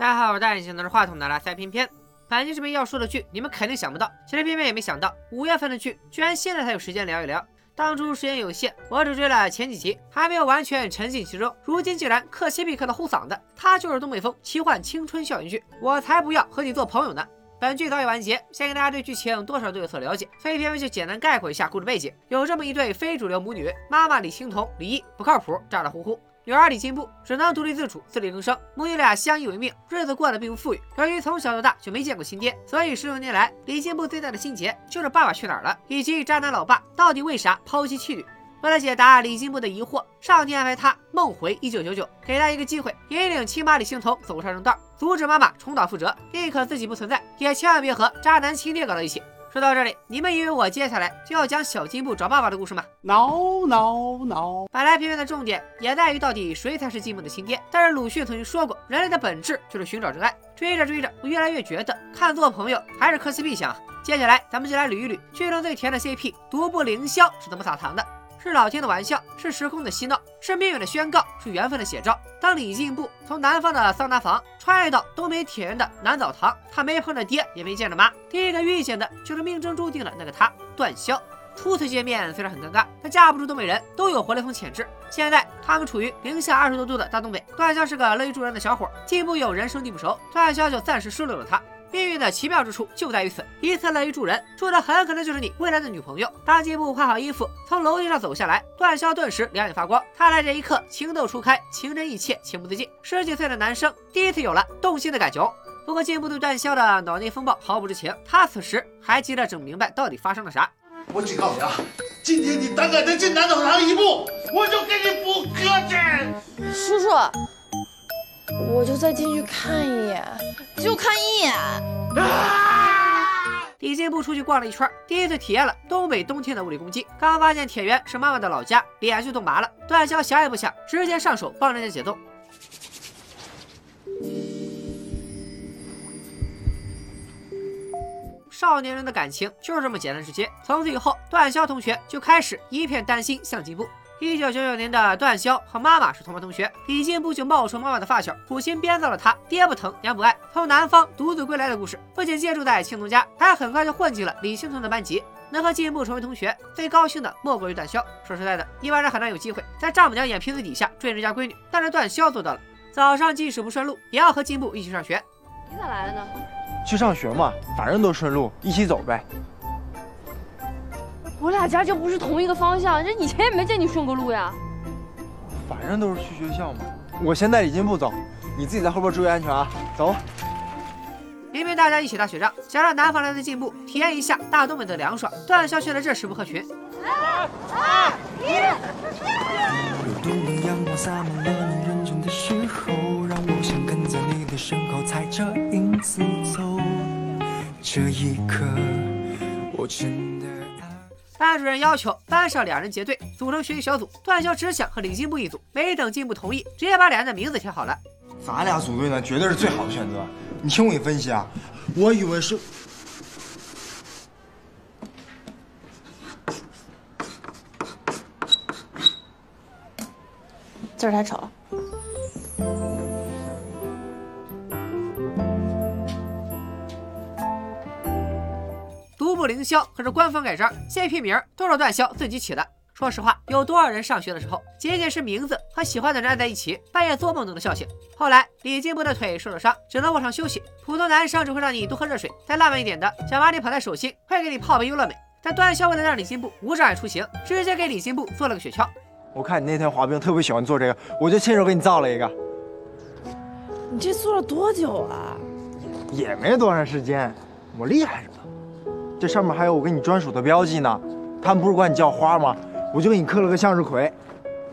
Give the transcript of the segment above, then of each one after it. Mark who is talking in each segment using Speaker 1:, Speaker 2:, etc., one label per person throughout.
Speaker 1: 大家好，我是戴眼镜拿着话筒的拉塞偏偏。本期视频要说的剧，你们肯定想不到，其实偏偏也没想到，五月份的剧居然现在才有时间聊一聊。当初时间有限，我只追了前几集，还没有完全沉浸其中。如今竟然克西比克的呼嗓子，它就是东北风奇幻青春校园剧，我才不要和你做朋友呢！本剧早已完结，先给大家对剧情多少都有所了解，所以偏偏就简单概括一下故事背景。有这么一对非主流母女，妈妈李青桐、李毅不靠谱，咋咋呼呼。女儿李进步只能独立自主、自力更生，母女俩相依为命，日子过得并不富裕。由于从小到大就没见过亲爹，所以十六年来，李进步最大的心结就是《爸爸去哪儿了》，以及渣男老爸到底为啥抛弃妻女。为了解答李进步的疑惑，上天安排他梦回一九九九，给他一个机会，引领亲妈李青桐走上正道，阻止妈妈重蹈覆辙，宁可自己不存在，也千万别和渣男亲爹搞到一起。说到这里，你们以为我接下来就要讲小金布找爸爸的故事吗
Speaker 2: ？No No No！
Speaker 1: 本来片片的重点也在于到底谁才是金布的亲爹。但是鲁迅曾经说过，人类的本质就是寻找真爱。追着追着，我越来越觉得看作朋友还是磕 CP 香。接下来咱们就来捋一捋剧中最甜的 CP 独步凌霄是怎么撒糖的。是老天的玩笑，是时空的嬉闹，是命运的宣告，是缘分的写照。当李进步从南方的桑拿房穿越到东北铁原的南澡堂，他没碰着爹，也没见着妈，第一个遇见的就是命中注定的那个他——段潇。初次见面虽然很尴尬，但架不住东北人都有活雷锋潜质。现在他们处于零下二十多度的大东北，段潇是个乐于助人的小伙，进步有人生地不熟，段潇就暂时收留了他。命运的奇妙之处就在于此，一次乐于助人，助的很可能就是你未来的女朋友。当进步换好衣服从楼梯上走下来，段霄顿时两眼发光。他在这一刻情窦初开，情真意切，情不自禁。十几岁的男生第一次有了动心的感觉。不过进步对段霄的脑内风暴毫不知情，他此时还急着整明白到底发生了啥。
Speaker 3: 我警告你啊，今天你胆敢再进男澡堂一步，我就给你补胳肢。
Speaker 4: 叔叔。我就再进去看一眼，就看一眼。
Speaker 1: 啊 李进步出去逛了一圈，第一次体验了东北冬天的物理攻击。刚发现铁原是妈妈的老家，脸就冻麻了。段潇想也不想，直接上手帮人家解冻。少年人的感情就是这么简单直接。从此以后，段潇同学就开始一片担心向进步。一九九九年的段潇和妈妈是同班同学，李进步就冒充妈妈的发小，苦心编造了他爹不疼娘不爱，从南方独自归来的故事。不仅借住在青铜家，还很快就混进了李青桐的班级。能和进步成为同学，最高兴的莫过于段潇。说实在的，一般人很难有机会在丈母娘眼皮子底下追人家闺女，但是段潇做到了。早上即使不顺路，也要和进步一起上学。
Speaker 4: 你咋来了呢？
Speaker 5: 去上学嘛，反正都顺路，一起走呗。
Speaker 4: 我俩家就不是同一个方向，这以前也没见你顺过路呀。
Speaker 5: 反正都是去学校嘛。我先带李进步走，你自己在后边注意安全啊。走。
Speaker 1: 明明大家一起打雪仗，想让南方来的进步体验一下大东北的凉爽，段霄却在这时不合群。二二一。这一刻，我真的。班主任要求班上两人结队组成学习小组，段潇只想和李进步一组，没等进步同意，直接把两人的名字填好了。
Speaker 5: 咱俩组队呢，绝对是最好的选择。你听我给分析啊，我以为是，
Speaker 4: 字儿太丑。
Speaker 1: 不凌霄可是官方盖章，CP 名都是段霄自己起的。说实话，有多少人上学的时候，仅仅是名字和喜欢的人在一起，半夜做梦都能笑醒。后来李进步的腿受了伤，只能卧床休息。普通男生只会让你多喝热水，再浪漫一点的，想把你捧在手心，会给你泡杯优乐美。但段霄为了让李进步无障碍出行，直接给李进步做了个雪橇。
Speaker 5: 我看你那天滑冰特别喜欢做这个，我就亲手给你造了一个。
Speaker 4: 你这做了多久啊？
Speaker 5: 也没多长时间，我厉害着呢。这上面还有我给你专属的标记呢，他们不是管你叫花吗？我就给你刻了个向日葵，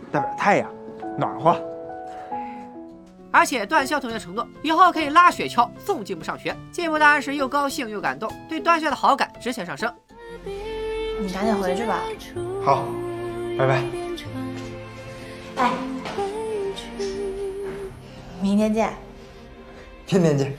Speaker 5: 代表太阳，暖和。
Speaker 1: 而且段潇同学承诺，以后可以拉雪橇送进步上学。进步当然是又高兴又感动，对段潇的好感直线上升。
Speaker 4: 你赶紧回去吧。
Speaker 5: 好，拜拜。
Speaker 4: 哎，明天见。
Speaker 5: 天天见。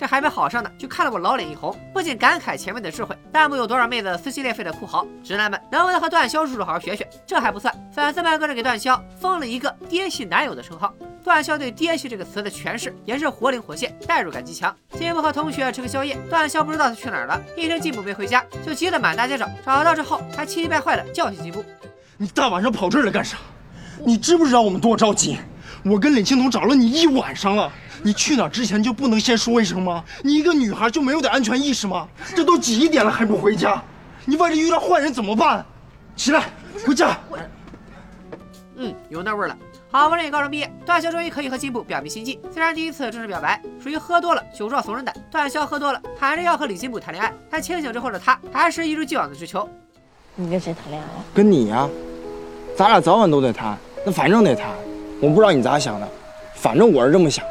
Speaker 1: 这还没好上呢，就看得我老脸一红，不禁感慨前面的智慧。弹幕有多少妹子撕心裂肺的哭嚎，直男们能不能和段潇叔叔好好学学？这还不算，粉丝们更是给段潇封了一个“爹系男友”的称号。段潇对“爹系”这个词的诠释也是活灵活现，代入感极强。进步和同学吃个宵夜，段潇不知道他去哪儿了，一听进步没回家，就急得满大街找。找到之后，还气急败坏的教训进步。
Speaker 5: 你大晚上跑这儿来干啥？你知不知道我们多着急？我跟李青桐找了你一晚上了，你去哪儿之前就不能先说一声吗？你一个女孩就没有点安全意识吗？这都几点了还不回家？你万一遇到坏人怎么办？起来，回家。
Speaker 1: 嗯，有那味儿了。好不容易高中毕业，段潇终于可以和金步表明心迹。虽然第一次正式表白属于喝多了酒壮怂人胆，段潇喝多了喊着要和李金步谈恋爱，但清醒之后的他还是一如既往的追求。
Speaker 4: 你跟谁谈恋爱？
Speaker 5: 跟你呀，咱俩早晚都得谈，那反正得谈。我不知道你咋想的，反正我是这么想的。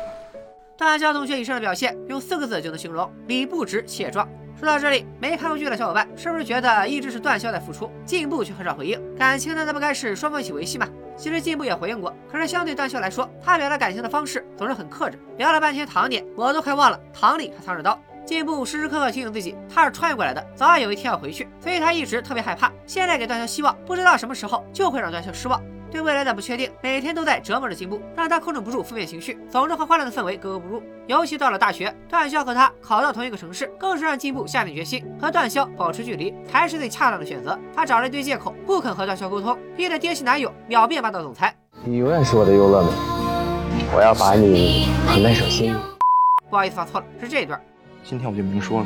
Speaker 1: 段潇同学以上的表现用四个字就能形容：理不直气壮。说到这里，没看过剧的小伙伴是不是觉得一直是段潇在付出，进步却很少回应？感情难道不该是双方一起维系吗？其实进步也回应过，可是相对段潇来说，他表达感情的方式总是很克制。聊了半天糖点，我都快忘了糖里还藏着刀。进步时时刻刻提醒自己，他是穿越过来的，早晚有一天要回去，所以他一直特别害怕。现在给段潇希望，不知道什么时候就会让段潇失望。对未来的不确定，每天都在折磨着进步，让他控制不住负面情绪，总是和欢乐的氛围格格不入。尤其到了大学，段潇和他考到同一个城市，更是让进步下定决心和段潇保持距离才是最恰当的选择。他找了一堆借口，不肯和段潇沟通，逼得爹系男友秒变霸道总裁。
Speaker 6: 你永远是我的优乐美，我要把你捧在手心里。
Speaker 1: 不好意思，发错了，是这一段。
Speaker 5: 今天我就明说了，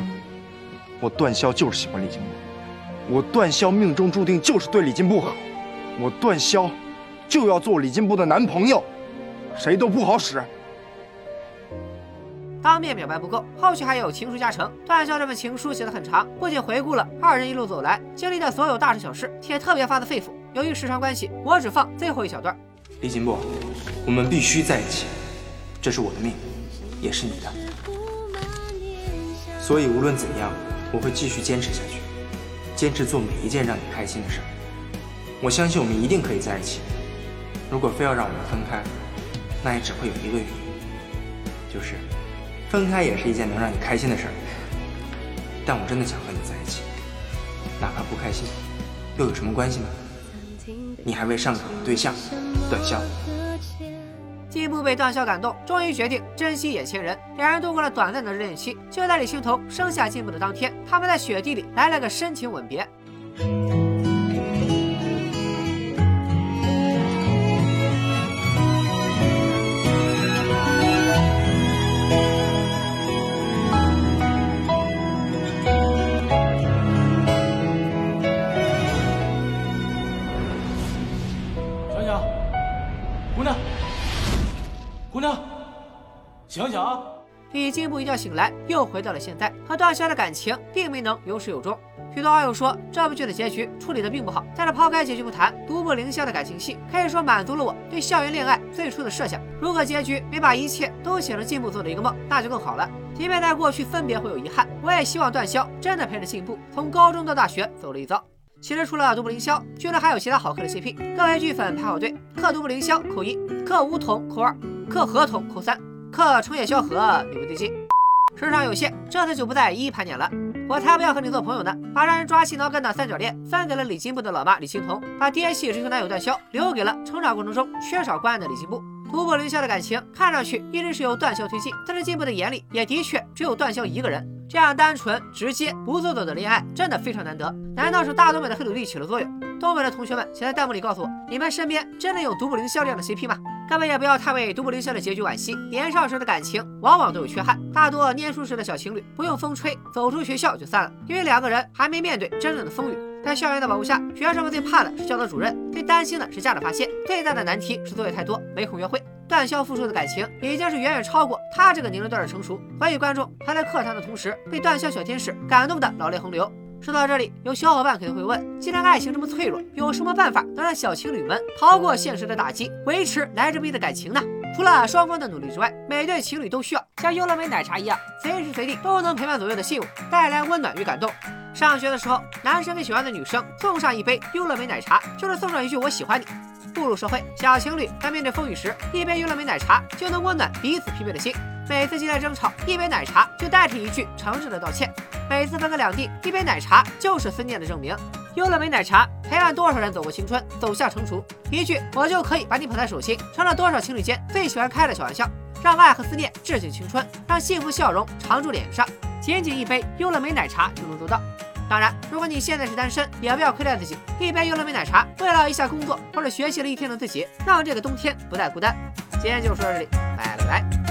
Speaker 5: 我段潇就是喜欢李金步，我段潇命中注定就是对李金步好，我段潇。就要做李进步的男朋友，谁都不好使。
Speaker 1: 当面表白不够，后续还有情书加成。段潇这份情书写得很长，不仅回顾了二人一路走来经历的所有大事小事，且特别发自肺腑。由于时长关系，我只放最后一小段。
Speaker 7: 李进步，我们必须在一起，这是我的命，也是你的。所以无论怎样，我会继续坚持下去，坚持做每一件让你开心的事。我相信我们一定可以在一起。如果非要让我们分开，那也只会有一个原因，就是分开也是一件能让你开心的事儿。但我真的想和你在一起，哪怕不开心，又有什么关系呢？你还未上岗的对象，段潇。
Speaker 1: 进步被段潇感动，终于决定珍惜眼前人。两人度过了短暂的热恋期，就在李青桐生下进步的当天，他们在雪地里来了个深情吻别。
Speaker 2: 醒醒！
Speaker 1: 李进步一觉醒来，又回到了现在，和段潇的感情并没能有始有终。许多网友说这部剧的结局处理的并不好，但是抛开结局不谈，独步凌霄的感情戏可以说满足了我对校园恋爱最初的设想。如果结局没把一切都写成进步做的一个梦，那就更好了。即便在过去分别会有遗憾，我也希望段潇真的陪着进步从高中到大学走了一遭。其实除了独步凌霄，剧中还有其他好磕的 CP，各位剧粉排好队，磕独步凌霄扣一，磕梧桐扣二，磕合同扣三。克冲野萧何你不对劲，时长有限，这次就不再一一盘点了。我才不要和你做朋友呢！把让人抓心挠肝的三角恋分给了李金步的老妈李青桐，把爹系追求男友段潇留给了成长过程中缺少关爱的李金部。独步凌霄的感情看上去一直是由段潇推进，但是进步的眼里也的确只有段潇一个人。这样单纯、直接、不做作的恋爱真的非常难得。难道是大东北的黑土地起了作用？东北的同学们，请在弹幕里告诉我，你们身边真的有独步凌霄这样的 CP 吗？各位也不要太为独步凌霄的结局惋惜。年少时的感情往往都有缺憾，大多念书时的小情侣不用风吹，走出学校就散了，因为两个人还没面对真正的风雨。在校园的保护下，学生们最怕的是教导主任，最担心的是家长发现，最大的难题是作业太多，没空约会。段潇付出的感情已经是远远超过他这个年龄段的成熟，所以观众还在课堂的同时被段潇小天使感动的老泪横流。说到这里，有小伙伴肯定会问：既然爱情这么脆弱，有什么办法能让小情侣们逃过现实的打击，维持来之不易的感情呢？除了双方的努力之外，每对情侣都需要像优乐美奶茶一样，随时随地都能陪伴左右的信物，带来温暖与感动。上学的时候，男生给喜欢的女生送上一杯优乐美奶茶，就是送上一句“我喜欢你”。步入社会，小情侣在面对风雨时，一杯优乐美奶茶就能温暖彼此疲惫的心。每次激烈争吵，一杯奶茶就代替一句诚挚的道歉。每次分隔两地，一杯奶茶就是思念的证明。优乐美奶茶陪伴多少人走过青春，走向成熟。一句“我就可以把你捧在手心”，成了多少情侣间最喜欢开的小玩笑。让爱和思念致敬青春，让幸福笑容常驻脸上。仅仅一杯优乐美奶茶就能做到。当然，如果你现在是单身，也不要亏待自己，一杯优乐美奶茶，慰劳一下工作或者学习了一天的自己，让这个冬天不再孤单。今天就说到这里，拜了个拜。